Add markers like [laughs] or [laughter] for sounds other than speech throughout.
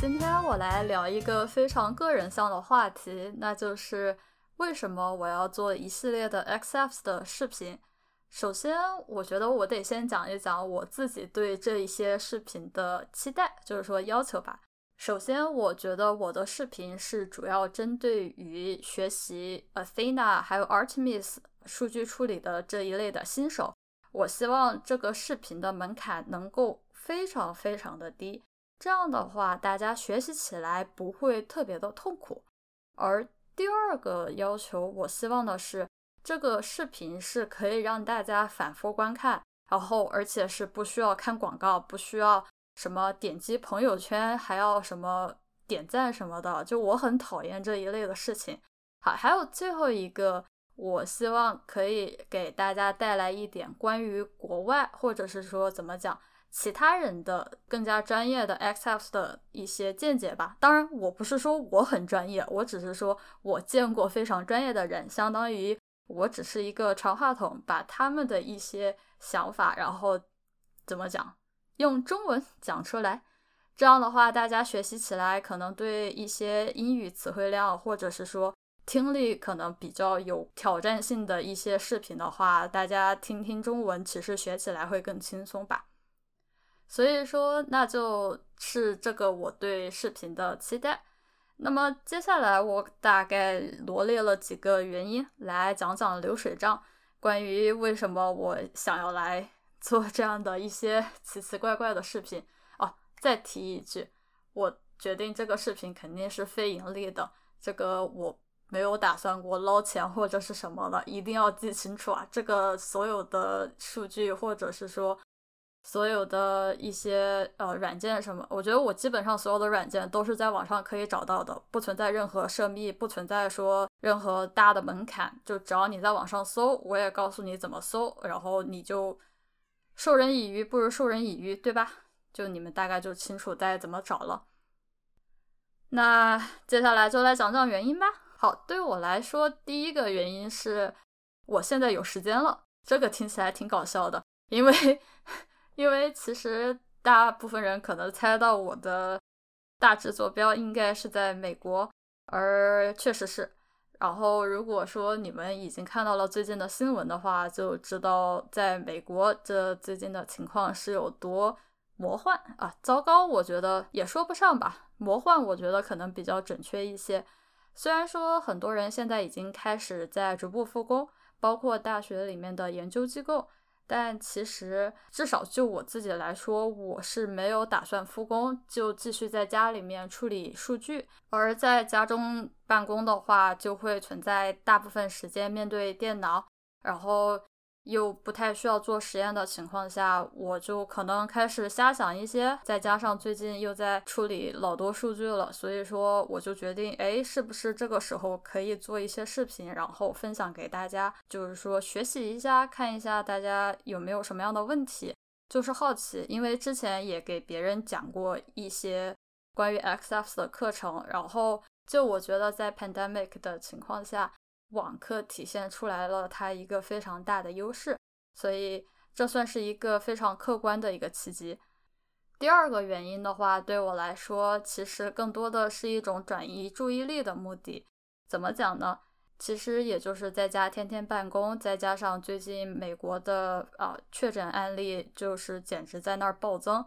今天我来聊一个非常个人向的话题，那就是为什么我要做一系列的 XFS 的视频。首先，我觉得我得先讲一讲我自己对这一些视频的期待，就是说要求吧。首先，我觉得我的视频是主要针对于学习 Athena 还有 Artemis 数据处理的这一类的新手。我希望这个视频的门槛能够非常非常的低，这样的话大家学习起来不会特别的痛苦。而第二个要求，我希望的是。这个视频是可以让大家反复观看，然后而且是不需要看广告，不需要什么点击朋友圈，还要什么点赞什么的。就我很讨厌这一类的事情。好，还有最后一个，我希望可以给大家带来一点关于国外，或者是说怎么讲其他人的更加专业的 XF 的一些见解吧。当然，我不是说我很专业，我只是说我见过非常专业的人，相当于。我只是一个传话筒，把他们的一些想法，然后怎么讲，用中文 [laughs] 讲出来。这样的话，大家学习起来可能对一些英语词汇量，或者是说听力可能比较有挑战性的一些视频的话，大家听听中文，其实学起来会更轻松吧。所以说，那就是这个我对视频的期待。那么接下来我大概罗列了几个原因来讲讲流水账，关于为什么我想要来 [laughs] 做这样的一些 [laughs] 奇奇怪怪的视频哦。再提一句，我决定这个视频肯定是非盈利的，这个我没有打算过捞钱或者是什么的，一定要记清楚啊！这个所有的数据或者是说。所有的一些呃软件什么，我觉得我基本上所有的软件都是在网上可以找到的，不存在任何涉密，不存在说任何大的门槛，就只要你在网上搜，我也告诉你怎么搜，然后你就授人以鱼不如授人以渔，对吧？就你们大概就清楚该怎么找了。那接下来就来讲讲原因吧。好，对我来说，第一个原因是我现在有时间了，这个听起来挺搞笑的，因为。因为其实大部分人可能猜到我的大致坐标应该是在美国，而确实是。然后如果说你们已经看到了最近的新闻的话，就知道在美国这最近的情况是有多魔幻啊！糟糕，我觉得也说不上吧。魔幻，我觉得可能比较准确一些。虽然说很多人现在已经开始在逐步复工，包括大学里面的研究机构。但其实，至少就我自己来说，我是没有打算复工，就继续在家里面处理数据。而在家中办公的话，就会存在大部分时间面对电脑，然后。又不太需要做实验的情况下，我就可能开始瞎想一些。再加上最近又在处理老多数据了，所以说我就决定，哎，是不是这个时候可以做一些视频，然后分享给大家，就是说学习一下，看一下大家有没有什么样的问题，就是好奇。因为之前也给别人讲过一些关于 XFS 的课程，然后就我觉得在 pandemic 的情况下。网课体现出来了它一个非常大的优势，所以这算是一个非常客观的一个契机。第二个原因的话，对我来说，其实更多的是一种转移注意力的目的。怎么讲呢？其实也就是在家天天办公，再加上最近美国的啊确诊案例就是简直在那儿暴增。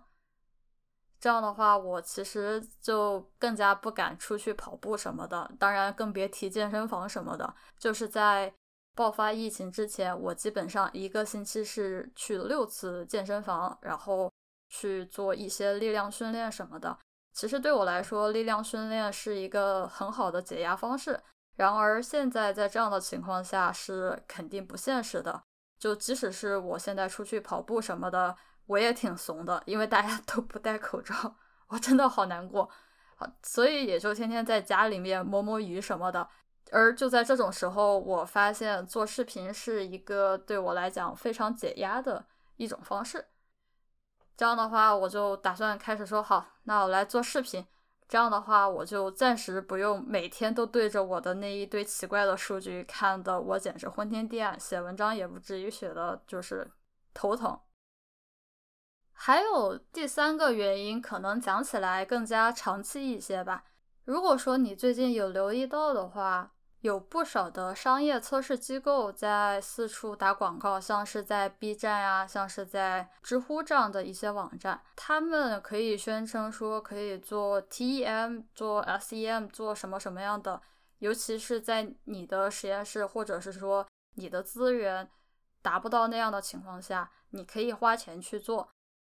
这样的话，我其实就更加不敢出去跑步什么的，当然更别提健身房什么的。就是在爆发疫情之前，我基本上一个星期是去六次健身房，然后去做一些力量训练什么的。其实对我来说，力量训练是一个很好的解压方式。然而现在在这样的情况下是肯定不现实的。就即使是我现在出去跑步什么的。我也挺怂的，因为大家 [laughs] 都不戴口罩，我真的好难过。好，所以也就天天在家里面摸摸鱼什么的。而就在这种时候，我发现做视频是一个对我来讲非常解压的一种方式。这样的话，我就打算开始说好，那我来做视频。这样的话，我就暂时不用每天都对着我的那一堆奇怪的数据看的，我简直昏天地暗，写文章也不至于写的就是头疼。还有第三个原因，可能讲起来更加长期一些吧。如果说你最近有留意到的话，有不少的商业测试机构在四处打广告，像是在 B 站啊，像是在知乎这样的一些网站，他们可以宣称说可以做 TEM、做 SEM、做什么什么样的，尤其是在你的实验室或者是说你的资源达不到那样的情况下，你可以花钱去做。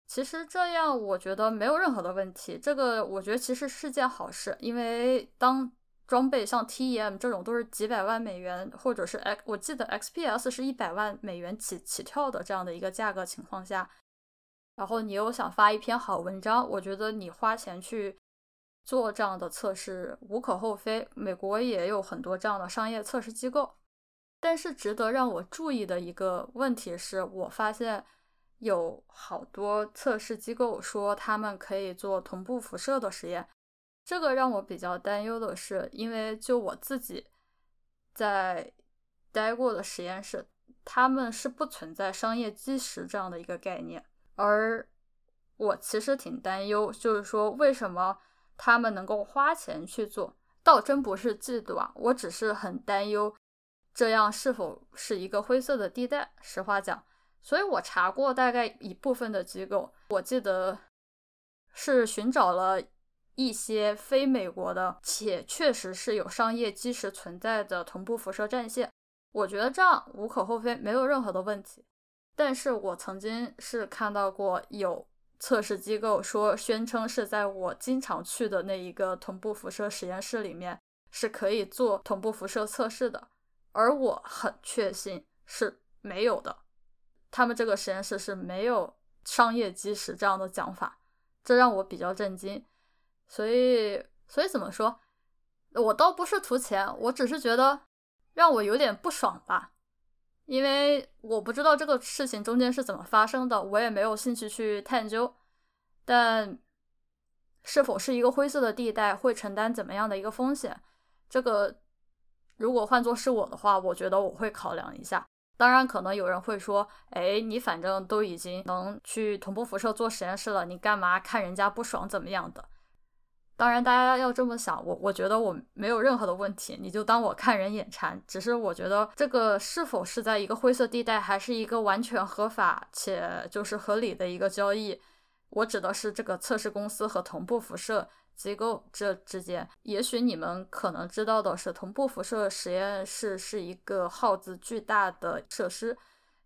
其实这样我觉得没有任何的问题，这个我觉得其实是件好事，因为当装备像 TEM 这种都是几百万美元，或者是 X，我记得 XPS 是一百万美元起起跳的这样的一个价格情况下，然后你又想发一篇好文章，我觉得你花钱去做这样的测试无可厚非。美国也有很多这样的商业测试机构，但是值得让我注意的一个问题是我发现有好多测试机构说他们可以做同步辐射的实验。这个让我比较担忧的是，因为就我自己在待过的实验室，他们是不存在商业基石这样的一个概念，而我其实挺担忧，就是说为什么他们能够花钱去做，倒真不是嫉妒啊，我只是很担忧这样是否是一个灰色的地带。实话讲，所以我查过大概一部分的机构，我记得是寻找了。一些非美国的，且确实是有商业基石存在的同步辐射战线，我觉得这样无可厚非，没有任何的问题。但是我曾经是看到过有测试机构说，宣称是在我经常去的那一个同步辐射实验室里面是可以做同步辐射测试的，而我很确信是没有的。他们这个实验室是没有商业基石这样的讲法，这让我比较震惊。所以，所以怎么说？我倒不是图钱，我只是觉得让我有点不爽吧，因为我不知道这个事情中间是怎么发生的，我也没有兴趣去探究。但是否是一个灰色的地带，会承担怎么样的一个风险？这个如果换作是我的话，我觉得我会考量一下。当然，可能有人会说：“哎，你反正都已经能去同步辐射做实验室了，你干嘛看人家不爽怎么样的？”当然，大家要这么想，我我觉得我没有任何的问题，你就当我看人眼馋。只是我觉得这个是否是在一个灰色地带，还是一个完全合法且就是合理的一个交易？我指的是这个测试公司和同步辐射机构这之间。也许你们可能知道的是，同步辐射实验室是一个耗资巨大的设施。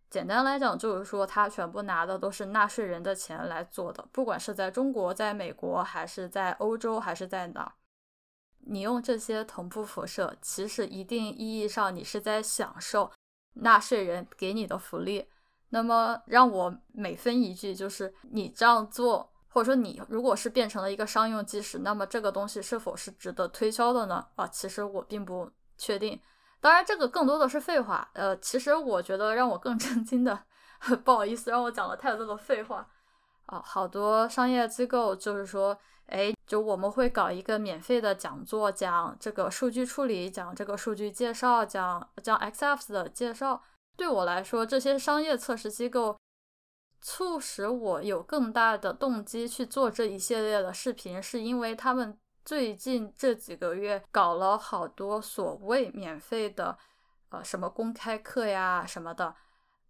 简单来讲，就是说他全部拿的都是纳税人的钱来做的，不管是在中国、在美国，还是在欧洲，还是在哪，你用这些同步辐射，其实一定意义上你是在享受纳税人给你的福利。那么让我每分一句，就是你这样做，或者说你如果是变成了一个商用基石，那么这个东西是否是值得推销的呢？啊，其实我并不确定。当然，这个更多的是废话。呃，其实我觉得让我更震惊的，[laughs] 不好意思，让我讲了太多的废话啊。好多商业机构就是说，哎，就我们会搞一个免费的讲座，讲这个数据处理，讲这个数据介绍，讲讲 XFS 的介绍。对我来说，这些商业测试机构促使我有更大的动机去做这一系列的视频，是因为他们。最近这几个月搞了好多所谓免费的，呃，什么公开课呀什么的。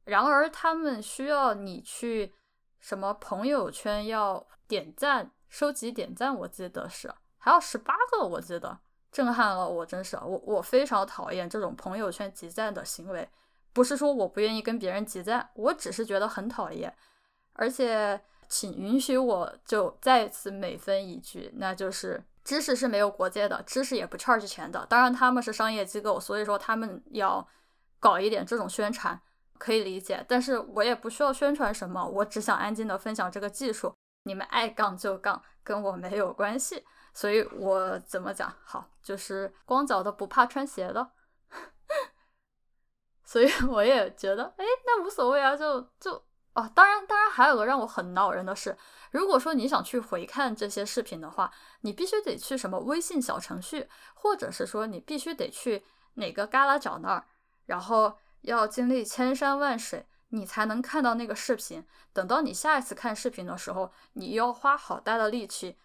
然而他们需要你去什么朋友圈要点赞，收集点赞，我记得是还要十八个，我记得震撼了我，真是我我非常讨厌这种朋友圈集赞的行为。不是说我不愿意跟别人集赞，我只是觉得很讨厌。而且，请允许我就再次每分一句，那就是。知识是没有国界的，知识也不 charge 钱的。当然，他们是商业机构，所以说他们要搞一点这种宣传，可以理解。但是我也不需要宣传什么，我只想安静的分享这个技术。你们爱杠就杠，跟我没有关系。所以我怎么讲好，就是光脚的不怕穿鞋的。所以 [laughs] 我也觉得，哎，那无所谓啊，就就哦。当然，当然还有个让我很恼人的事。如果说你想去回看这些视频的话，你必须得去什么微信小程序，或者是说你必须得去哪个旮旯角那儿，然后要经历千山万水，你才能看到那个视频。等到你下一次看视频的时候，你要花好大的力气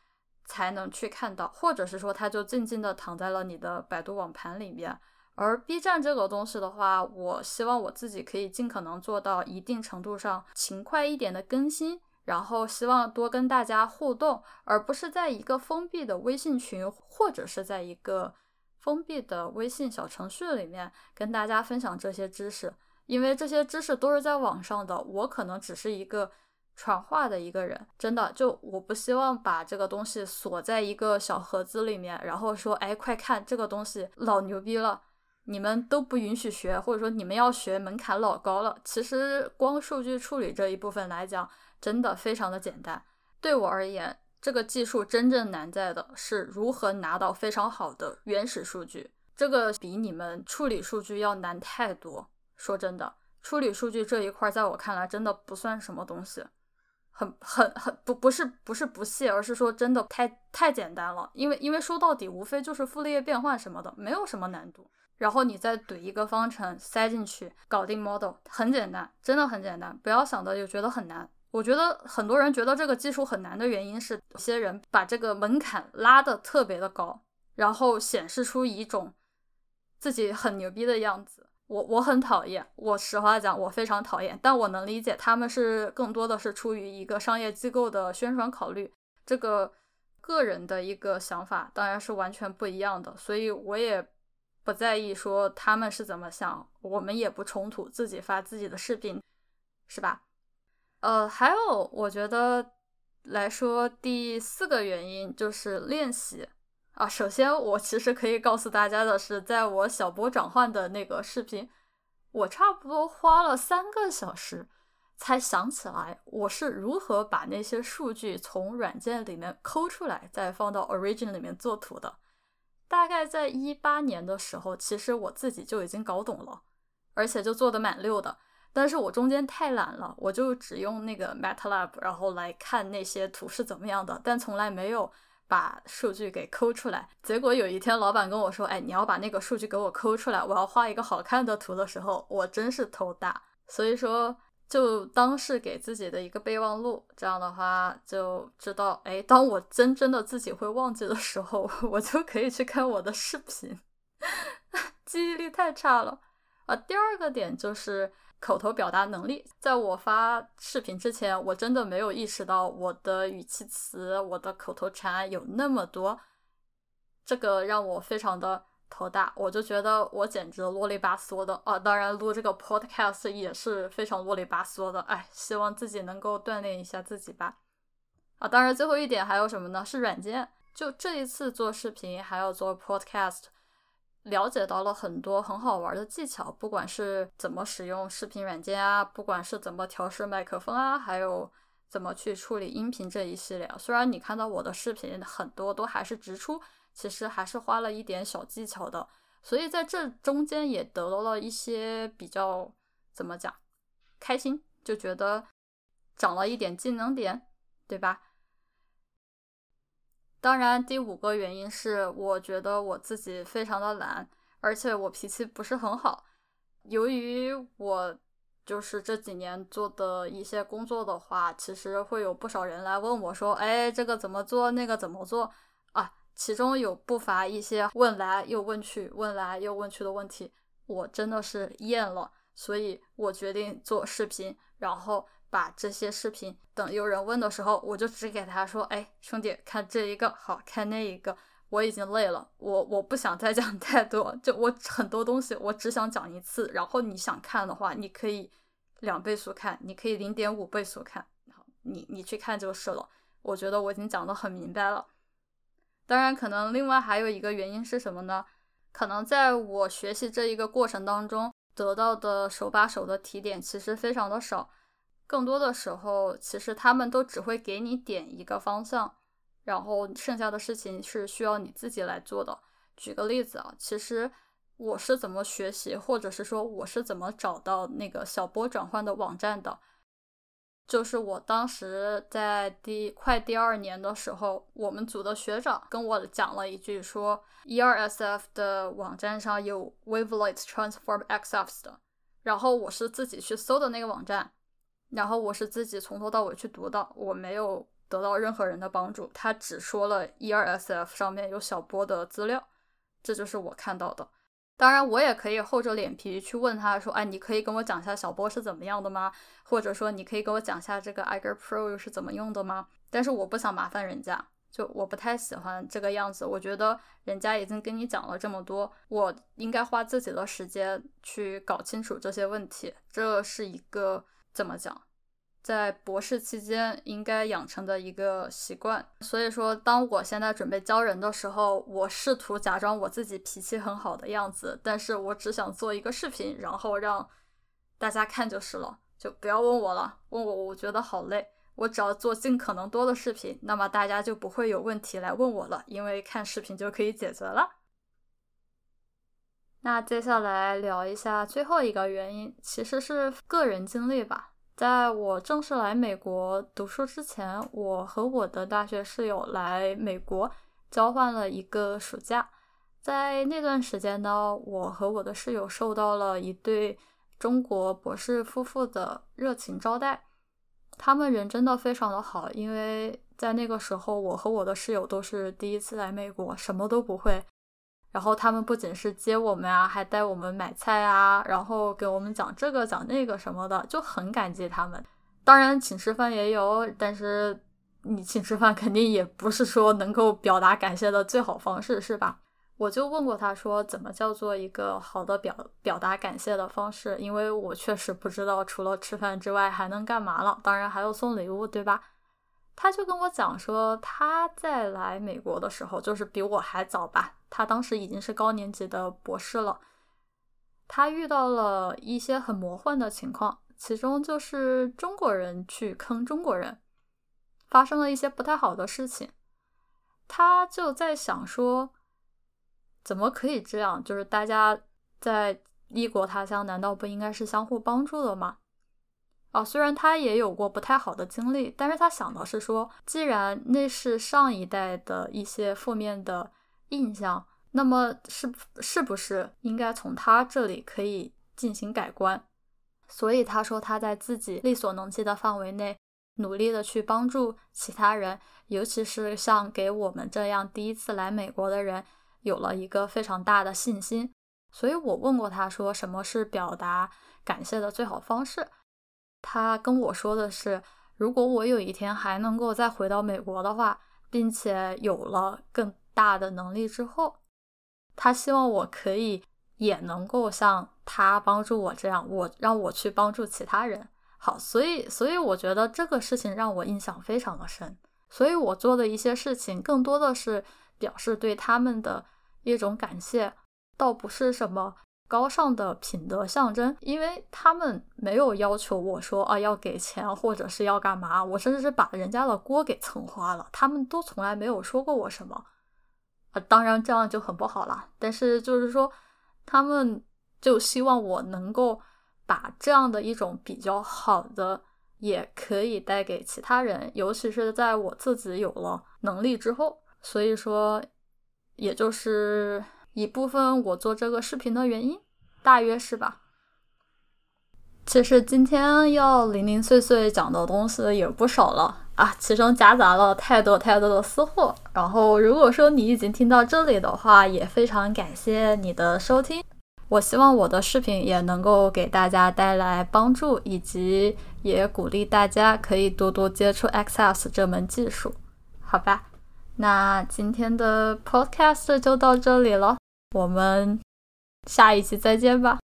才能去看到，或者是说它就静静的躺在了你的百度网盘里面。而 B 站这个东西的话，我希望我自己可以尽可能做到一定程度上勤快一点的更新，然后希望多跟大家互动，而不是在一个封闭的微信群或者是在一个封闭的微信小程序里面跟大家分享这些知识，因为这些知识都是在网上的，我可能只是一个传话的一个人，真的就我不希望把这个东西锁在一个小盒子里面，然后说，哎，快看这个东西老牛逼了。你们都不允许学，或者说你们要学门槛老高了。其实光数据处理这一部分来讲，真的非常的简单。对我而言，这个技术真正难在的是如何拿到非常好的原始数据。这个比你们处理数据要难太多。说真的，处理数据这一块，在我看来真的不算什么东西，很很很不不是不是不屑，而是说真的太太简单了。因为因为说到底，无非就是傅立叶变换什么的，没有什么难度。然后你再怼一个方程塞进去，搞定 model，很简单，真的很简单，不要想的就觉得很难。我觉得很多人觉得这个技术很难的原因是，有些人把这个门槛拉的特别的高，然后显示出一种自己很牛逼的样子。我我很讨厌，我实话讲，我非常讨厌。但我能理解他们是更多的是出于一个商业机构的宣传考虑，这个个人的一个想法当然是完全不一样的，所以我也。不在意说他们是怎么想，我们也不冲突，自己发自己的视频，是吧？呃，还有，我觉得来说第四个原因就是练习啊。首先，我其实可以告诉大家的是，在我小波转换的那个视频，我差不多花了三个小时才想起来我是如何把那些数据从软件里面抠出来，再放到 Origin 里面做图的。大概在一八年的时候，其实我自己就已经搞懂了，而且就做的蛮溜的。但是我中间太懒了，我就只用那个 MATLAB，然后来看那些图是怎么样的，但从来没有把数据给抠出来。结果有一天，老板跟我说：“哎，你要把那个数据给我抠出来，我要画一个好看的图的时候，我真是头大。”所以说。就当是给自己的一个备忘录，这样的话就知道，哎，当我真真的自己会忘记的时候，[laughs] 我就可以去看我的视频。[laughs] 记忆力太差了啊！第二个点就是口头表达能力，在我发视频之前，我真的没有意识到我的语气词、我的口头禅有那么多，这个让我非常的。头大，我就觉得我简直啰里吧嗦的啊！当然，录这个 podcast 也是非常啰里吧嗦的。哎，希望自己能够锻炼一下自己吧。啊，当然，最后一点还有什么呢？是软件。就这一次做视频，还有做 podcast，了解到了很多很好玩的技巧，不管是怎么使用视频软件啊，不管是怎么调试麦克风啊，还有怎么去处理音频这一系列。虽然你看到我的视频很多都还是直出。其实还是花了一点小技巧的，所以在这中间也得到了一些比较怎么讲，开心，就觉得长了一点技能点，对吧？当然，第五个原因是我觉得我自己非常的懒，而且我脾气不是很好。由于我就是这几年做的一些工作的话，其实会有不少人来问我说：“哎，这个怎么做？那个怎么做？”其中有不乏一些问来又问去、问来又问去的问题，我真的是厌了，所以我决定做视频，然后把这些视频等有人问的时候，我就只给他说：“哎，兄弟，看这一个，好看那一个。”我已经累了，我我不想再讲 [laughs] 太多，就我很多东西我只想讲一次，然后你想看的话，你可以两倍速看，你可以零点五倍速看，好，你你去看就是了。我觉得我已经讲得很明白了。当然，可能另外还有一个原因是什么呢？可能在我学习这一个过程当中，得到的手把手的提点其实非常的少，更多的时候，其实他们都只会给你点一个方向，然后剩下的事情是需要你自己来做的。举个例子啊，其实我是怎么学习，或者是说我是怎么找到那个小波转换的网站的？就是我当时在第快第二年的时候，我们组的学长跟我讲了一句，说 ERSF 的网站上有 Wavelet Transform XFs 的，然后我是自己去搜的那个网站，然后我是自己从头到尾去读的，我没有得到任何人的帮助，他只说了 E2SF 上面有小波的资料，这就是我看到的。当然，我也可以厚着脸皮去问他说：“哎，你可以跟我讲一下小波是怎么样的吗？或者说，你可以跟我讲一下这个 Iger Pro 又是怎么用的吗？”但是我不想麻烦人家，就我不太喜欢这个样子。我觉得人家已经跟你讲了这么多，我应该花自己的时间去搞清楚这些问题。这是一个怎么讲？在博士期间应该养成的一个习惯，所以说，当我现在准备教人的时候，我试图假装我自己脾气很好的样子，但是我只想做一个视频，然后让大家看就是了，就不要问我了，问我我觉得好累，我只要做尽可能多的视频，那么大家就不会有问题来问我了，因为看视频就可以解决了。那接下来聊一下最后一个原因，其实是个人经历吧。在我正式来美国读书之前，我和我的大学室友来美国交换了一个暑假。在那段时间呢，我和我的室友受到了一对中国博士夫妇的热情招待。他们人真的非常的好，因为在那个时候，我和我的室友都是第一次来美国，什么都不会。然后他们不仅是接我们啊，还带我们买菜啊，然后给我们讲这个讲那个什么的，就很感激他们。当然请吃饭也有，但是你请吃饭肯定也不是说能够表达感谢的最好方式，是吧？我就问过他说，怎么叫做一个好的表表达感谢的方式？因为我确实不知道除了吃饭之外还能干嘛了。当然还有送礼物，对吧？他就跟我讲说，他在来美国的时候，就是比我还早吧。他当时已经是高年级的博士了。他遇到了一些很魔幻的情况，其中就是中国人去坑中国人，发生了一些不太好的事情。他就在想说，怎么可以这样？就是大家在异国他乡，难道不应该是相互帮助的吗？啊，虽然他也有过不太好的经历，但是他想的是说，既然那是上一代的一些负面的印象，那么是是不是应该从他这里可以进行改观？所以他说他在自己力所能及的范围内，努力的去帮助其他人，尤其是像给我们这样第一次来美国的人，有了一个非常大的信心。所以我问过他说，什么是表达感谢的最好方式？他跟我说的是，如果我有一天还能够再回到美国的话，并且有了更大的能力之后，他希望我可以也能够像他帮助我这样，我让我去帮助其他人。好，所以，所以我觉得这个事情让我印象非常的深。所以我做的一些事情，更多的是表示对他们的一种感谢，倒不是什么。高尚的品德象征，因为他们没有要求我说啊要给钱或者是要干嘛，我甚至是把人家的锅给蹭花了，他们都从来没有说过我什么啊。当然这样就很不好了，但是就是说他们就希望我能够把这样的一种比较好的，也可以带给其他人，尤其是在我自己有了能力之后。所以说，也就是。一部分我做这个视频的原因，大约是吧。其实今天要零零碎碎讲的东西也不少了啊，其中夹杂了太多太多的私货。然后如果说你已经听到这里的话，也非常感谢你的收听。我希望我的视频也能够给大家带来帮助，以及也鼓励大家可以多多接触 XS 这门技术，好吧？那今天的 Podcast 就到这里了。我们下一期再见吧。